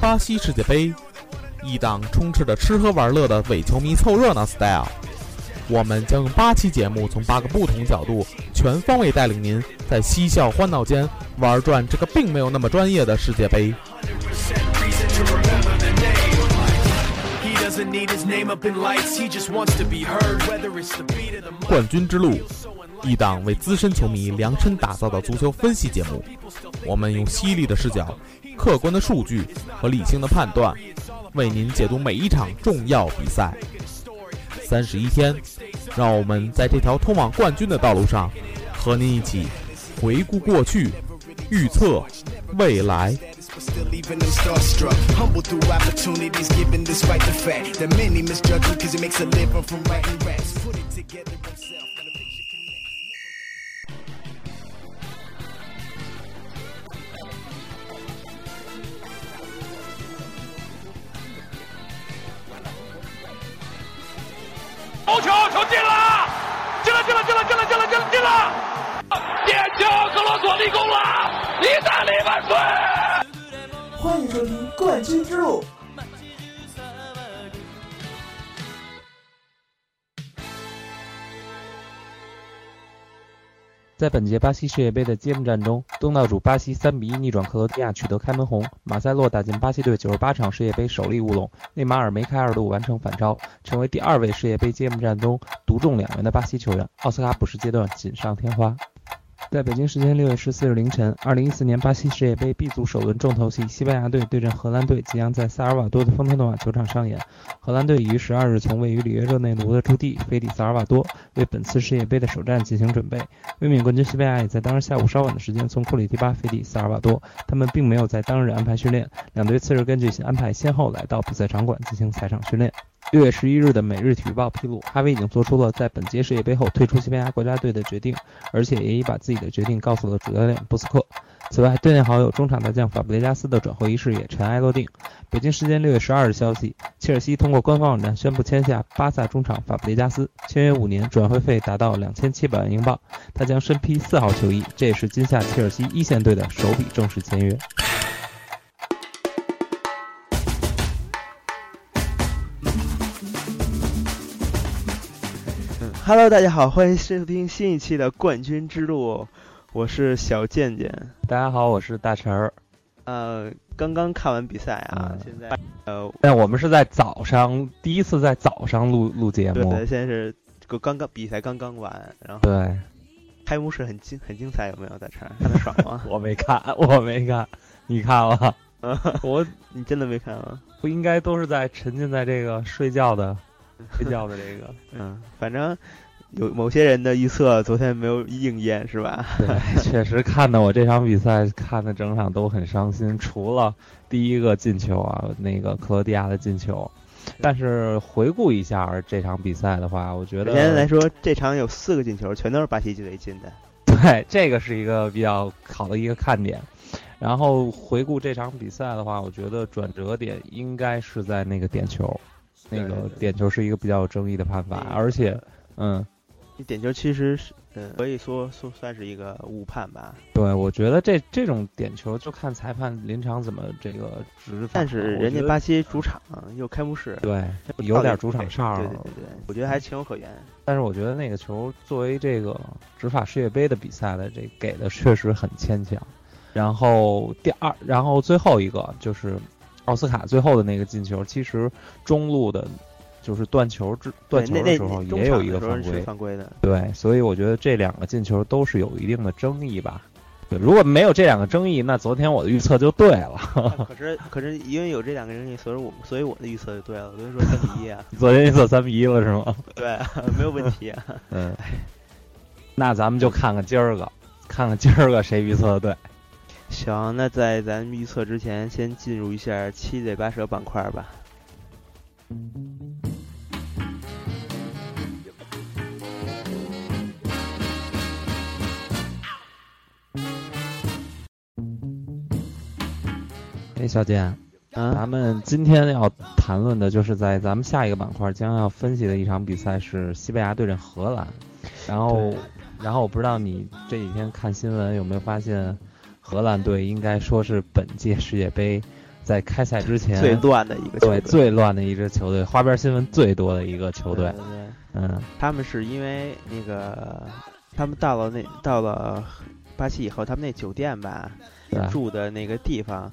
巴西世界杯，一档充斥着吃喝玩乐的伪球迷凑热闹 style。我们将用八期节目，从八个不同角度，全方位带领您在嬉笑欢闹间玩转这个并没有那么专业的世界杯。Reason to remember the doesn't need his name up in lights. He just wants to be heard. Whether it's the beat of the mic. 冠军之路，一档为资深球迷量身打造的足球分析节目。我们用犀利的视角、客观的数据和理性的判断，为您解读每一场重要比赛。三十一天，让我们在这条通往冠军的道路上，和您一起回顾过去，预测未来。冠军之路》。在本届巴西世界杯的揭幕战中，东道主巴西3比1逆转克罗地亚，取得开门红。马塞洛打进巴西队98场世界杯首粒乌龙，内马尔梅开二度完成反超，成为第二位世界杯揭幕战中独中两元的巴西球员。奥斯卡补时阶段锦上添花。在北京时间六月十四日凌晨，二零一四年巴西世界杯 B 组首轮重头戏，西班牙队对阵荷兰队即将在萨尔瓦多的丰特诺瓦球场上演。荷兰队已于十二日从位于里约热内卢的驻地飞抵萨尔瓦多，为本次世界杯的首战进行准备。卫冕冠军西班牙也在当日下午稍晚的时间从库里蒂巴飞抵萨尔瓦多，他们并没有在当日安排训练。两队次日根据安排先后来到比赛场馆进行赛场训练。六月十一日的《每日体育报》披露，哈维已经做出了在本届世界杯后退出西班牙国家队的决定，而且也已把自己的决定告诉了主教练布斯克。此外，队内好友中场大将法布雷加斯的转会仪式也尘埃落定。北京时间六月十二日消息，切尔西通过官方网站宣布签下巴萨中场法布雷加斯，签约五年，转会费达到两千七百万英镑。他将身披四号球衣，这也是今夏切尔西一线队的首笔正式签约。Hello，大家好，欢迎收听新一期的《冠军之路》，我是小健健。大家好，我是大陈儿。呃，刚刚看完比赛啊，嗯现在呃，但我们是在早上第一次在早上录录节目，对对，现在是这个刚刚比赛刚刚完，然后对开幕式很精很精彩，有没有？大成看得爽吗？我没看，我没看，你看了？嗯，我你真的没看吗？不应该都是在沉浸在这个睡觉的 睡觉的这个，嗯，反正有某些人的预测昨天没有应验，是吧？对，确实看的我这场比赛看的整场都很伤心，除了第一个进球啊，那个克罗地亚的进球。但是回顾一下这场比赛的话，我觉得首先来说，这场有四个进球，全都是巴西队进的。对，这个是一个比较好的一个看点。然后回顾这场比赛的话，我觉得转折点应该是在那个点球，那个点球是一个比较有争议的判罚，而且，嗯，这点球其实是，嗯，可以说说算是一个误判吧。对，我觉得这这种点球就看裁判临场怎么这个执法。但是人家巴西主场又开幕式，对有点主场哨儿对对对对，我觉得还情有可原。但是我觉得那个球作为这个执法世界杯的比赛的这给的确实很牵强。然后第二，然后最后一个就是奥斯卡最后的那个进球，其实中路的，就是断球之断球的时候也有一个犯规，犯规的。对，所以我觉得这两个进球都是有一定的争议吧。对，如果没有这两个争议，那昨天我的预测就对了。可是可是因为有这两个争议，所以我所以我的预测就对了。我跟你说三比一啊，昨天预测三比一了是吗？对，没有问题啊。嗯，那咱们就看看今儿个，看看今儿个谁预测的对。行，那在咱预测之前，先进入一下七嘴八舌板块吧。哎，小健，嗯，咱们今天要谈论的就是在咱们下一个板块将要分析的一场比赛是西班牙对阵荷兰。然后对，然后我不知道你这几天看新闻有没有发现，荷兰队应该说是本届世界杯在开赛之前最乱的一个球对队。最乱的一支球队，花边新闻最多的一个球队对。对对嗯，他们是因为那个，他们到了那到了巴西以后，他们那酒店吧，住的那个地方，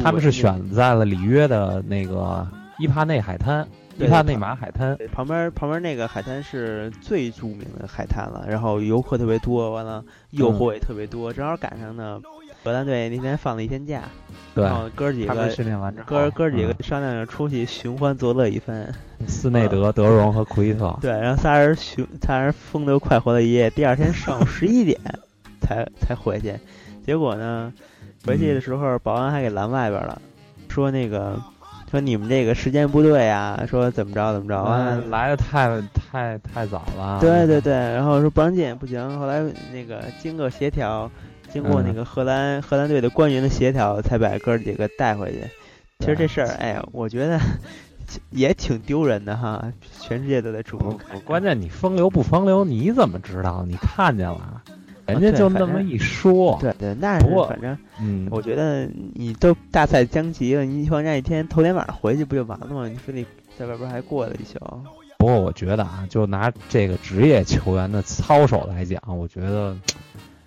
他们是选在了里约的那个伊帕内海滩，伊帕内马海滩。对旁边旁边那个海滩是最著名的海滩了，然后游客特别多，完了诱嗯惑也特别多，正好赶上呢，荷兰队那天放了一天假，对然，后哥几个训练完之后，哥哥几个嗯商量着出去寻欢作乐一番，斯内德、德容和库伊特。对，然后仨人寻仨人风流快活了一夜，第二天上午十一点 才才回去，结果呢，回去的时候保安还给拦外边了，说那个说你们这个时间不对啊，说怎么着怎么着啊，嗯，来的太太太早了。对对对，然后说不让进，不行。后来那个经过协调，经过那嗯个荷兰、荷兰队的官员的协调，才把哥几个带回去。其实这事儿，哎呀，我觉得 也挺丢人的哈，全世界都在瞩不目。关键你风流不风流，你怎么知道？你看见了，人家就那么一说。对对，那不过是反正嗯，我觉得你都大赛将及了，你放假一天，头天晚上回去不就完了吗？你非得在外边还过了一宿。不过我觉得啊，就拿这个职业球员的操守来讲，我觉得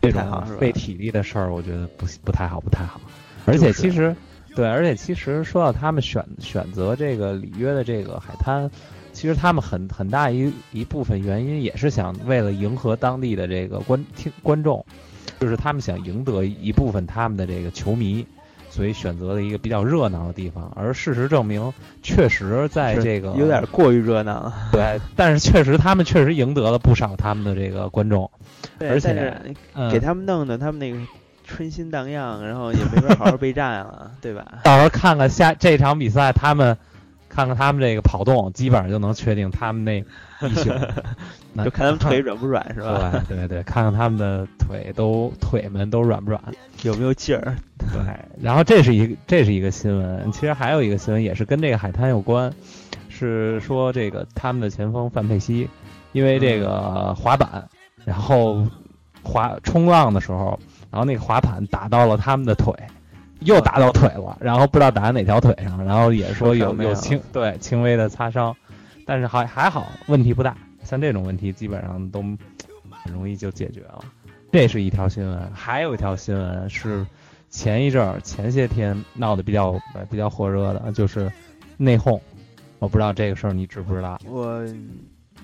这种费体力的事儿，我觉得不不太好，不太好。而且就是其实，对，而且其实说到他们选选择这个里约的这个海滩，其实他们很很大一一部分原因也是想为了迎合当地的这个观听观众，就是他们想赢得一部分他们的这个球迷。所以选择了一个比较热闹的地方，而事实证明，确实在这个有点过于热闹了。对，但是确实他们确实赢得了不少他们的这个观众，而且给他们弄的，他们那个春心荡漾，然后也没法好好备战了，对吧？到时候看看下这场比赛，他们看看他们这个跑动，基本上就能确定他们那 一宿，就看他们腿软不软，是吧？对对对，看看他们的腿都腿们都软不软。有没有劲儿？对，然后这是一个这是一个新闻，其实还有一个新闻也是跟这个海滩有关，是说这个他们的前锋范佩西，因为这个滑板，然后滑冲浪的时候，然后那个滑板打到了他们的腿，又打到腿了，然后不知道打在哪条腿上，然后也说有没有有轻对轻微的擦伤，但是还还好，问题不大，像这种问题基本上都很容易就解决了。这是一条新闻，还有一条新闻是前一阵儿前些天闹得比较呃比较火热的，就是内讧。我不知道这个事儿你知不知道？我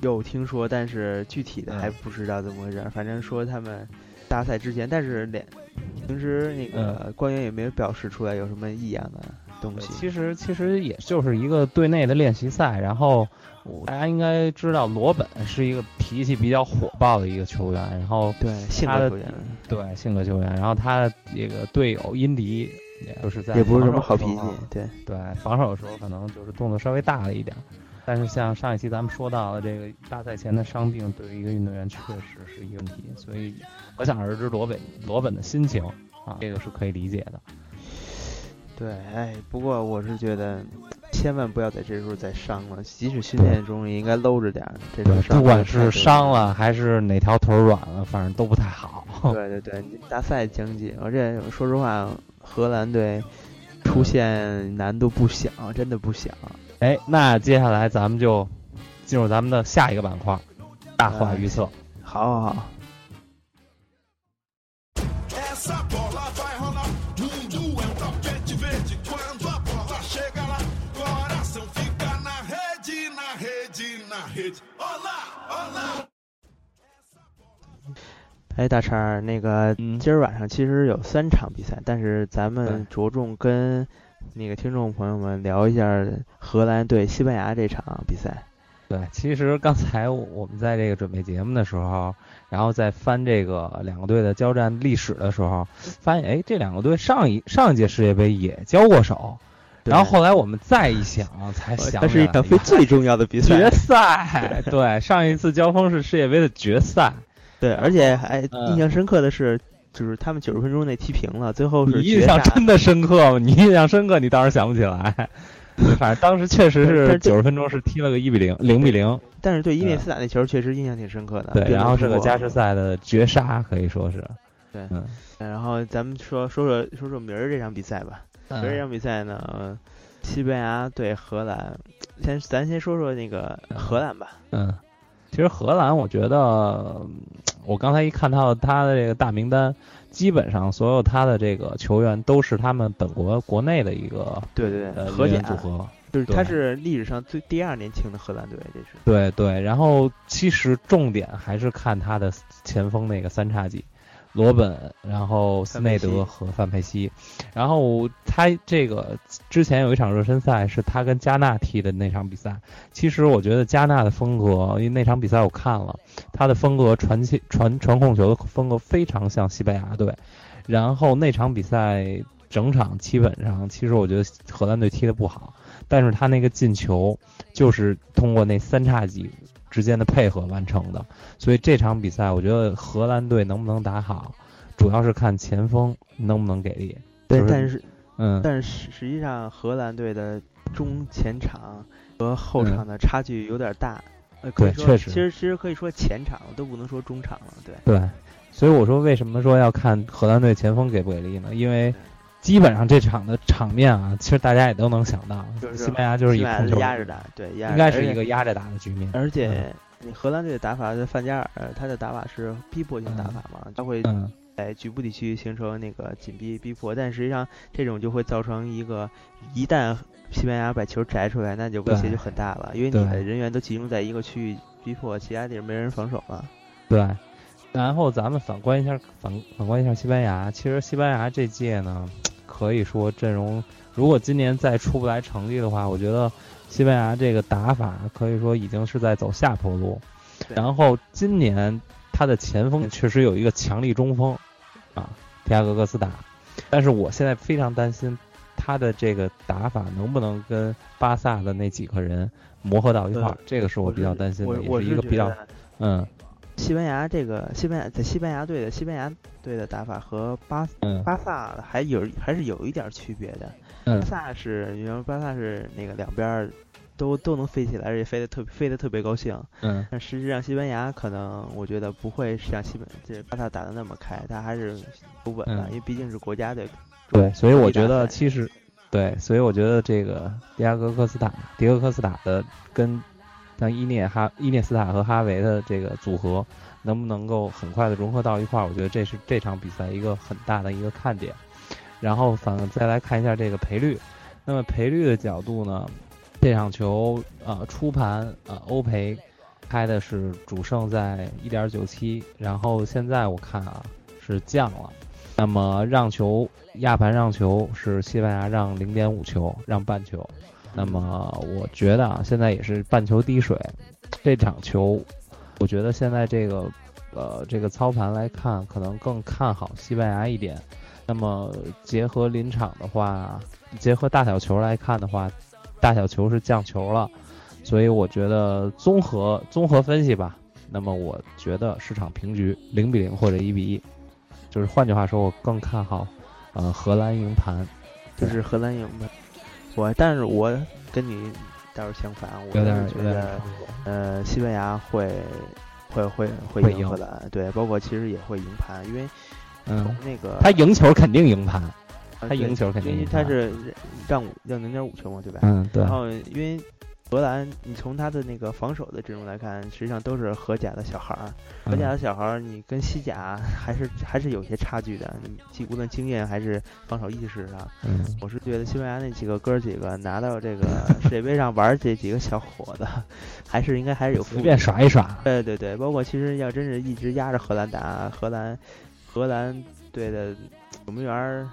有听说，但是具体的嗯还不知道怎么回事儿。反正说他们大赛之前，但是连平时那个官员也没有表示出来有什么异样的东西。其实其实也就是一个队内的练习赛，然后大家应该知道罗本是一个脾气比较火爆的一个球员，然后对性格球员对性格球员，然后他的这个队友因迪也就是在也不是什防么好脾气守的时候，对对防守的时候可能就是动作稍微大了一点儿。但是像上一期咱们说到的这个大赛前的伤病，对于一个运动员确实是一个问题，所以可想而知罗本罗本的心情啊，这个是可以理解的。对，哎，不过我是觉得千万不要在这时候再伤了，即使训练中也应该搂着点儿。这种对，伤不管是伤了还是哪条腿儿软了，反正都不太好。对对对，大赛经济，而且说实话，荷兰队出现难度不小，真的不小。哎，那接下来咱们就进入咱们的下一个板块——大话预测。好好好，哎，大叉儿，那个嗯今儿晚上其实有三场比赛，但是咱们着重跟那个听众朋友们聊一下荷兰对西班牙这场比赛。对，其实刚才我们在这个准备节目的时候，然后在翻这个两个队的交战历史的时候，发现哎，这两个队上一上一届世界杯也交过手。然后后来我们再一想，才 想它是一场非最重要的比赛，决赛。对，上一次交锋是世界杯的决赛。对，而且还印象深刻的是，就是他们九十分钟内踢平了，最后是你印象真的深刻吗？你印象深刻，你当时想不起来。反正当时确实是九十分钟是踢了个一比零，零比零。但是对伊涅斯塔那球确实印象挺深刻的。对，然后是个加时赛的绝杀，可以说是。对，嗯。然后咱们说说说说说明儿这场比赛吧。明儿这场比赛呢，西班牙对荷兰。先咱先说说那个荷兰吧。嗯。其实荷兰，我觉得我刚才一看到他的这个大名单。基本上所有他的这个球员都是他们本国国内的一个对对对荷甲组合，就是他是历史上最第二年轻的荷兰队，这是对对。然后其实重点还是看他的前锋那个三叉戟。罗本，然后斯内德和范佩西，然后他这个之前有一场热身赛是他跟加纳踢的那场比赛。其实我觉得加纳的风格，因为那场比赛我看了，他的风格传切传传控球的风格非常像西班牙队。然后那场比赛整场基本上，其实我觉得荷兰队踢的不好，但是他那个进球就是通过那三叉戟。之间的配合完成的，所以这场比赛我觉得荷兰队能不能打好，主要是看前锋能不能给力。对，但是，嗯，但是实际上荷兰队的中前场和后场的差距有点大。呃，对，确实，其实其实可以说前场都不能说中场了。对，对，所以我说为什么说要看荷兰队前锋给不给力呢？因为。基本上这场的场面啊，其实大家也都能想到，就是西班牙就是一控球压着打，对，应该是一个压着打的局面。而且，你荷兰队的打法，范加尔他的打法是逼迫性打法嘛，他会在局部地区形成那个紧逼逼迫，但实际上这种就会造成一个，一旦西班牙把球摘出来，那就威胁就很大了，因为你的人员都集中在一个区域逼迫，其他地方没人防守了。对，然后咱们反观一下反反观一下西班牙，其实西班牙这届呢。可以说阵容，如果今年再出不来成绩的话，我觉得西班牙这个打法可以说已经是在走下坡路。然后今年他的前锋确实有一个强力中锋，啊，提亚戈戈斯达，但是我现在非常担心他的这个打法能不能跟巴萨的那几个人磨合到一块儿，这个是我比较担心的，也是一个比较，嗯。西班牙这个西班牙在西班牙队的西班牙队的打法和巴巴萨还有还是有一点区别的。巴萨是，你说巴萨是那个两边都都能飞起来，而且飞得特飞得特别高兴。嗯。但实际上西班牙可能我觉得不会像西班这巴萨打的那么开，他还是不稳的，因为毕竟是国家队。对，所以我觉得其实对，所以我觉得这个迪亚戈科斯塔迪亚戈科斯塔的跟。像伊涅哈伊涅斯塔和哈维的这个组合，能不能够很快的融合到一块儿？我觉得这是这场比赛一个很大的一个看点。然后反再来看一下这个赔率，那么赔率的角度呢，这场球呃初盘呃欧赔开的是主胜在一点九七，然后现在我看啊是降了。那么让球亚盘让球是西班牙让零点五球，让半球。那么我觉得啊，现在也是半球滴水，这场球，我觉得现在这个，呃，这个操盘来看，可能更看好西班牙一点。那么结合临场的话，结合大小球来看的话，大小球是降球了，所以我觉得综合综合分析吧，那么我觉得市场平局零比零或者一比一，就是换句话说，我更看好，呃，荷兰赢盘，就是荷兰赢的。我，但是我跟你倒是相反，我觉得，呃，西班牙会会会会赢荷兰，对，包括其实也会赢盘，因为从那个他赢球肯定赢盘，他赢球肯定，因为他是让五让零点五球嘛，对吧？嗯，对。然后因为。荷兰，你从他的那个防守的阵容来看，实际上都是荷甲的小孩儿。荷甲的小孩儿，你跟西甲还是还是有些差距的。你无论经验还是防守意识上，我是觉得西班牙那几个哥几个拿到这个 世界杯上玩这几个小伙子，还是应该还是有随便耍一耍。对对对，包括其实要真是一直压着荷兰打，荷兰荷兰队的守门员儿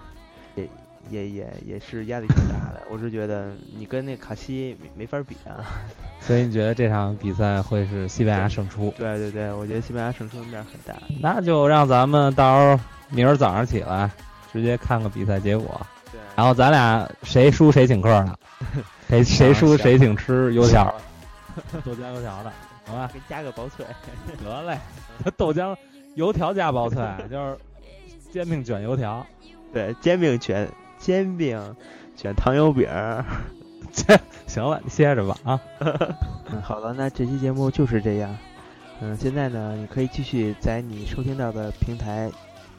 也也也也是压力挺大的。我是觉得你跟那卡西没没法比啊。所以你觉得这场比赛会是西班牙胜出？对对对，我觉得西班牙胜出的面很大。那就让咱们到时候明儿早上起来直接看个比赛结果，对，然后咱俩谁输谁请客呢，谁谁输谁请吃油条，豆浆油条的，好吧？给加个薄脆。得嘞，豆浆油条加薄脆，就是煎饼卷油条。对，煎饼卷煎饼卷糖油饼。行了，你歇着吧啊。嗯，好了，那这期节目就是这样。嗯，现在呢，你可以继续在你收听到的平台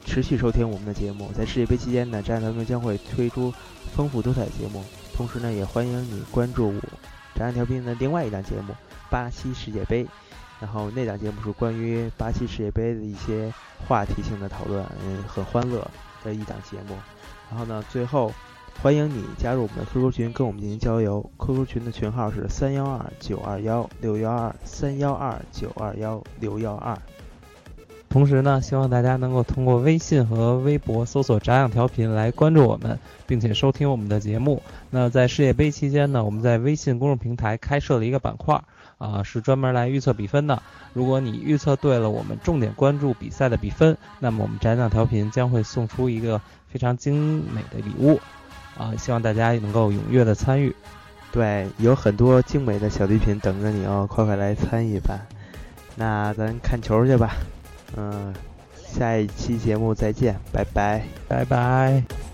持续收听我们的节目。在世界杯期间呢，炸弹调频将会推出丰富多彩节目，同时呢，也欢迎你关注炸弹调频的另外一档节目《巴西世界杯》。然后那档节目是关于巴西世界杯的一些话题性的讨论，嗯，很欢乐的一档节目。然后呢，最后。欢迎你加入我们的 QQ 群，跟我们进行交流。QQ 群的群号是三幺二九二幺六幺二三幺二九二幺六幺二。同时呢，希望大家能够通过微信和微博搜索“炸样调频”来关注我们，并且收听我们的节目。那在世界杯期间呢，我们在微信公众平台开设了一个板块，啊，是专门来预测比分的。如果你预测对了我们重点关注比赛的比分，那么我们炸样调频将会送出一个非常精美的礼物。啊，希望大家能够踊跃的参与，对，有很多精美的小礼品等着你哦，快快来参与吧。那咱看球去吧，嗯，下一期节目再见，拜拜，拜拜。